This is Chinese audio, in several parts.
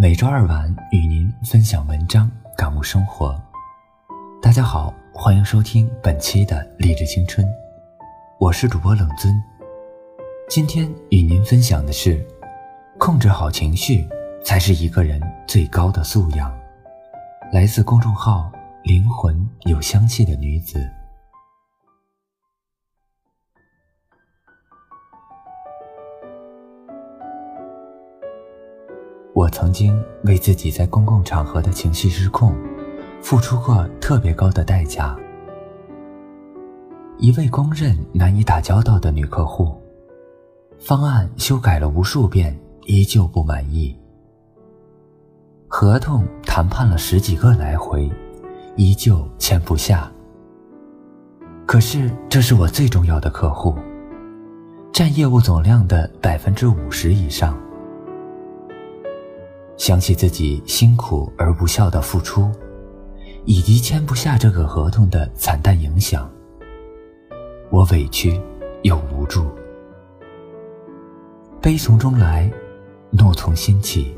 每周二晚与您分享文章，感悟生活。大家好，欢迎收听本期的励志青春，我是主播冷尊。今天与您分享的是，控制好情绪才是一个人最高的素养。来自公众号“灵魂有香气的女子”。曾经为自己在公共场合的情绪失控，付出过特别高的代价。一位公认难以打交道的女客户，方案修改了无数遍，依旧不满意；合同谈判了十几个来回，依旧签不下。可是这是我最重要的客户，占业务总量的百分之五十以上。想起自己辛苦而无效的付出，以及签不下这个合同的惨淡影响，我委屈又无助，悲从中来，怒从心起，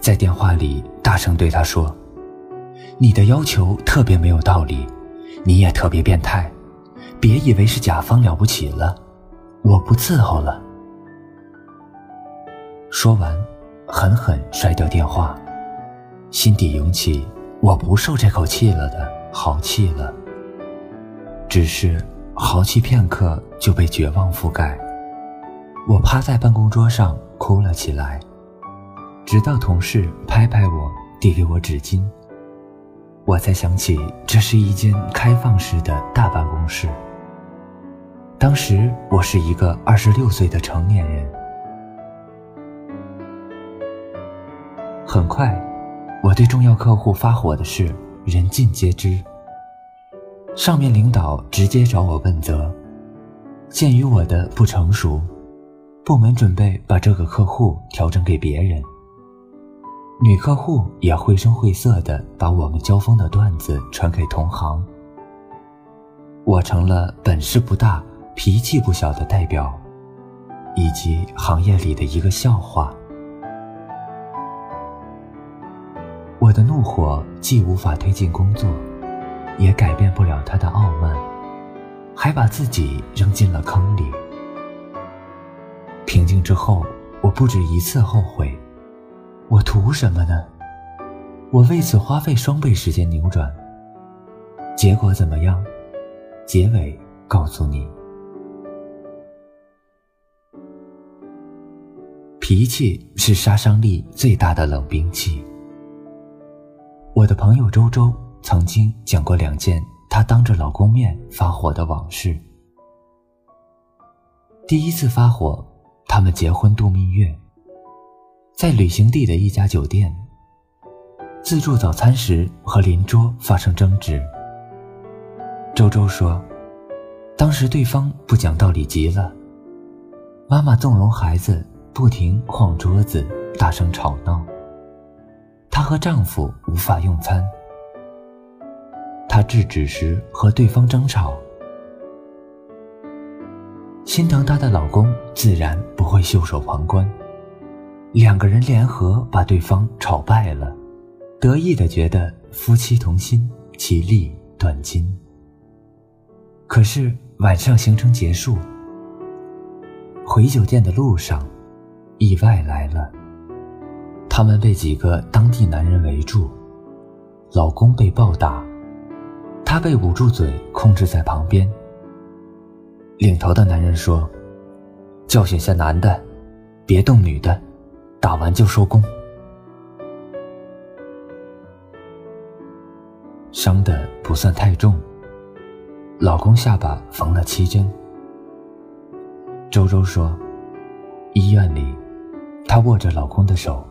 在电话里大声对他说：“你的要求特别没有道理，你也特别变态，别以为是甲方了不起了，我不伺候了。”说完。狠狠摔掉电话，心底涌起我不受这口气了的豪气了。只是豪气片刻就被绝望覆盖，我趴在办公桌上哭了起来，直到同事拍拍我，递给我纸巾，我才想起这是一间开放式的大办公室。当时我是一个二十六岁的成年人。很快，我对重要客户发火的事人尽皆知。上面领导直接找我问责。鉴于我的不成熟，部门准备把这个客户调整给别人。女客户也绘声绘色地把我们交锋的段子传给同行。我成了本事不大、脾气不小的代表，以及行业里的一个笑话。我的怒火既无法推进工作，也改变不了他的傲慢，还把自己扔进了坑里。平静之后，我不止一次后悔：我图什么呢？我为此花费双倍时间扭转，结果怎么样？结尾告诉你：脾气是杀伤力最大的冷兵器。我的朋友周周曾经讲过两件她当着老公面发火的往事。第一次发火，他们结婚度蜜月，在旅行地的一家酒店，自助早餐时和邻桌发生争执。周周说，当时对方不讲道理极了，妈妈纵容孩子，不停晃桌子，大声吵闹。她和丈夫无法用餐。她制止时和对方争吵，心疼她的老公自然不会袖手旁观。两个人联合把对方吵败了，得意的觉得夫妻同心，其利断金。可是晚上行程结束，回酒店的路上，意外来了。他们被几个当地男人围住，老公被暴打，她被捂住嘴，控制在旁边。领头的男人说：“教训下男的，别动女的，打完就收工。”伤的不算太重，老公下巴缝了七针。周周说：“医院里，她握着老公的手。”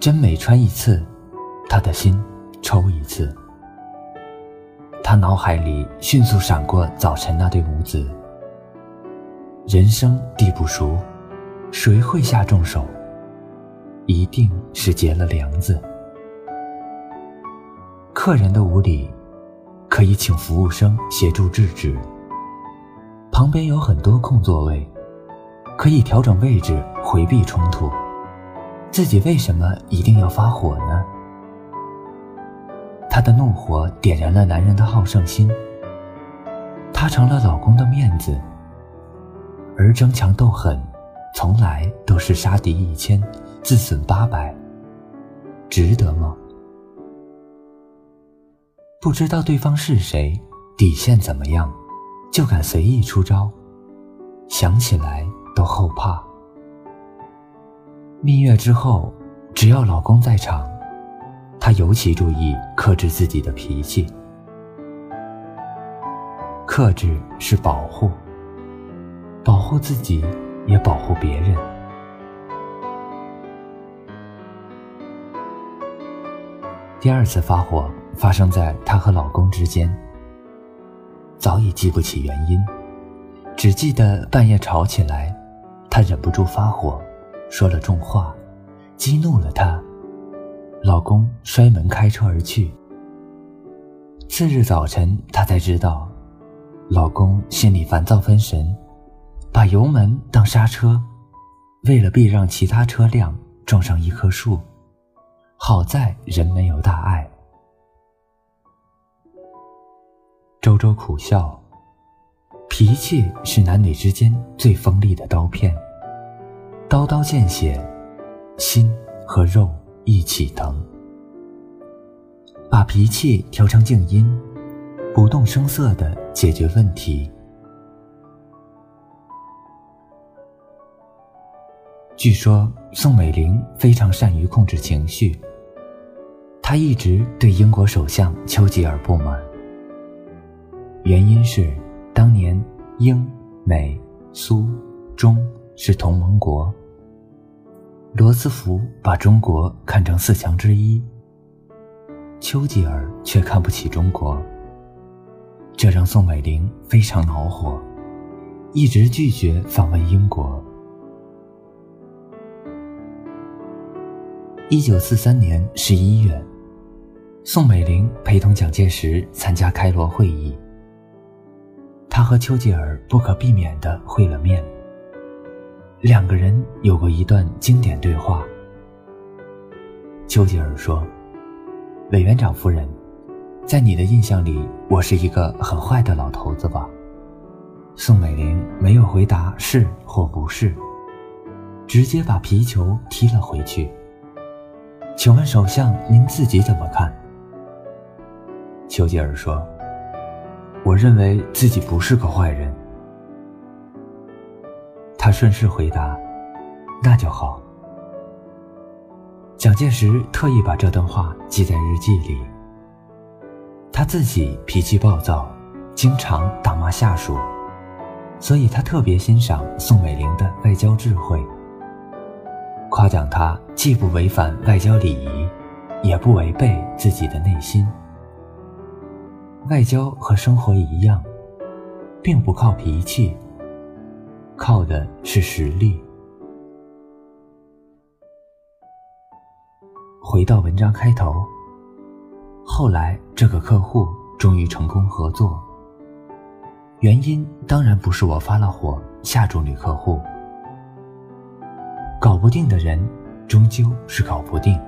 针每穿一次，他的心抽一次。他脑海里迅速闪过早晨那对母子。人生地不熟，谁会下重手？一定是结了梁子。客人的无理，可以请服务生协助制止。旁边有很多空座位，可以调整位置回避冲突。自己为什么一定要发火呢？她的怒火点燃了男人的好胜心，她成了老公的面子，而争强斗狠，从来都是杀敌一千，自损八百，值得吗？不知道对方是谁，底线怎么样，就敢随意出招，想起来都后怕。蜜月之后，只要老公在场，她尤其注意克制自己的脾气。克制是保护，保护自己也保护别人。第二次发火发生在她和老公之间，早已记不起原因，只记得半夜吵起来，她忍不住发火，说了重话，激怒了他，老公摔门开车而去。次日早晨，她才知道，老公心里烦躁分神，把油门当刹车，为了避让其他车辆，撞上一棵树。好在人没有大碍。周周苦笑，脾气是男女之间最锋利的刀片，刀刀见血，心和肉一起疼。把脾气调成静音，不动声色的解决问题。据说宋美龄非常善于控制情绪。她一直对英国首相丘吉尔不满，原因是当年英、美、苏、中是同盟国，罗斯福把中国看成四强之一，丘吉尔却看不起中国，这让宋美龄非常恼火，一直拒绝访问英国。一九四三年十一月。宋美龄陪同蒋介石参加开罗会议，她和丘吉尔不可避免地会了面。两个人有过一段经典对话。丘吉尔说：“委员长夫人，在你的印象里，我是一个很坏的老头子吧？”宋美龄没有回答是或不是，直接把皮球踢了回去。请问首相，您自己怎么看？丘吉尔说：“我认为自己不是个坏人。”他顺势回答：“那就好。”蒋介石特意把这段话记在日记里。他自己脾气暴躁，经常打骂下属，所以他特别欣赏宋美龄的外交智慧，夸奖她既不违反外交礼仪，也不违背自己的内心。外交和生活一样，并不靠脾气，靠的是实力。回到文章开头，后来这个客户终于成功合作，原因当然不是我发了火吓住女客户。搞不定的人，终究是搞不定。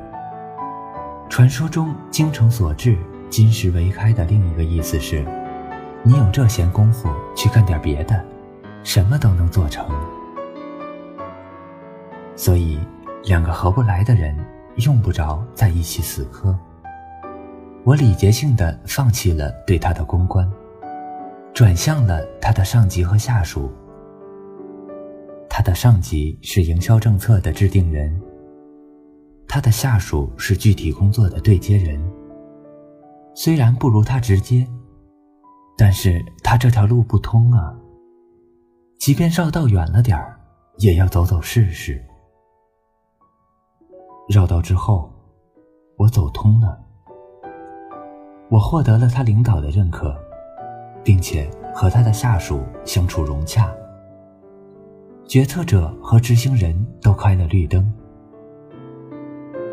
传说中精诚所至。金石为开的另一个意思是，你有这闲工夫去干点别的，什么都能做成。所以，两个合不来的人用不着在一起死磕。我礼节性的放弃了对他的公关，转向了他的上级和下属。他的上级是营销政策的制定人，他的下属是具体工作的对接人。虽然不如他直接，但是他这条路不通啊。即便绕道远了点儿，也要走走试试。绕道之后，我走通了，我获得了他领导的认可，并且和他的下属相处融洽。决策者和执行人都开了绿灯，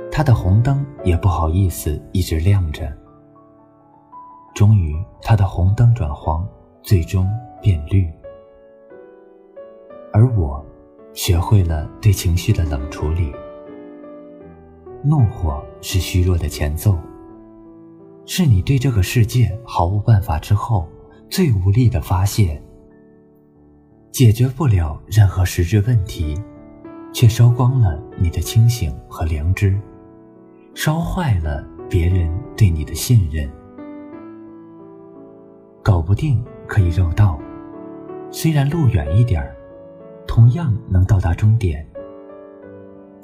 他的红灯也不好意思一直亮着。终于，他的红灯转黄，最终变绿。而我，学会了对情绪的冷处理。怒火是虚弱的前奏，是你对这个世界毫无办法之后最无力的发泄。解决不了任何实质问题，却烧光了你的清醒和良知，烧坏了别人对你的信任。搞不定可以绕道，虽然路远一点儿，同样能到达终点。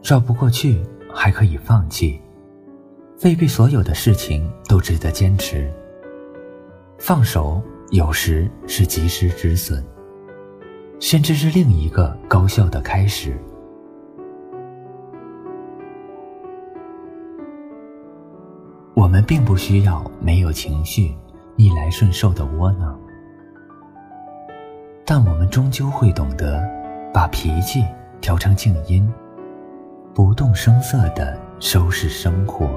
绕不过去还可以放弃，未必所有的事情都值得坚持。放手有时是及时止损，甚至是另一个高效的开始。我们并不需要没有情绪、逆来顺受的窝囊，但我们终究会懂得把脾气调成静音。不动声色的收拾生活。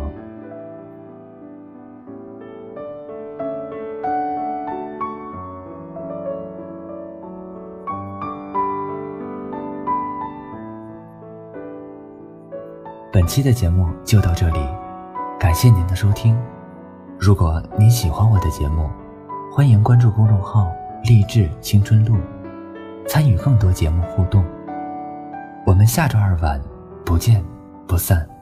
本期的节目就到这里，感谢您的收听。如果您喜欢我的节目，欢迎关注公众号“励志青春路”，参与更多节目互动。我们下周二晚。不见不散。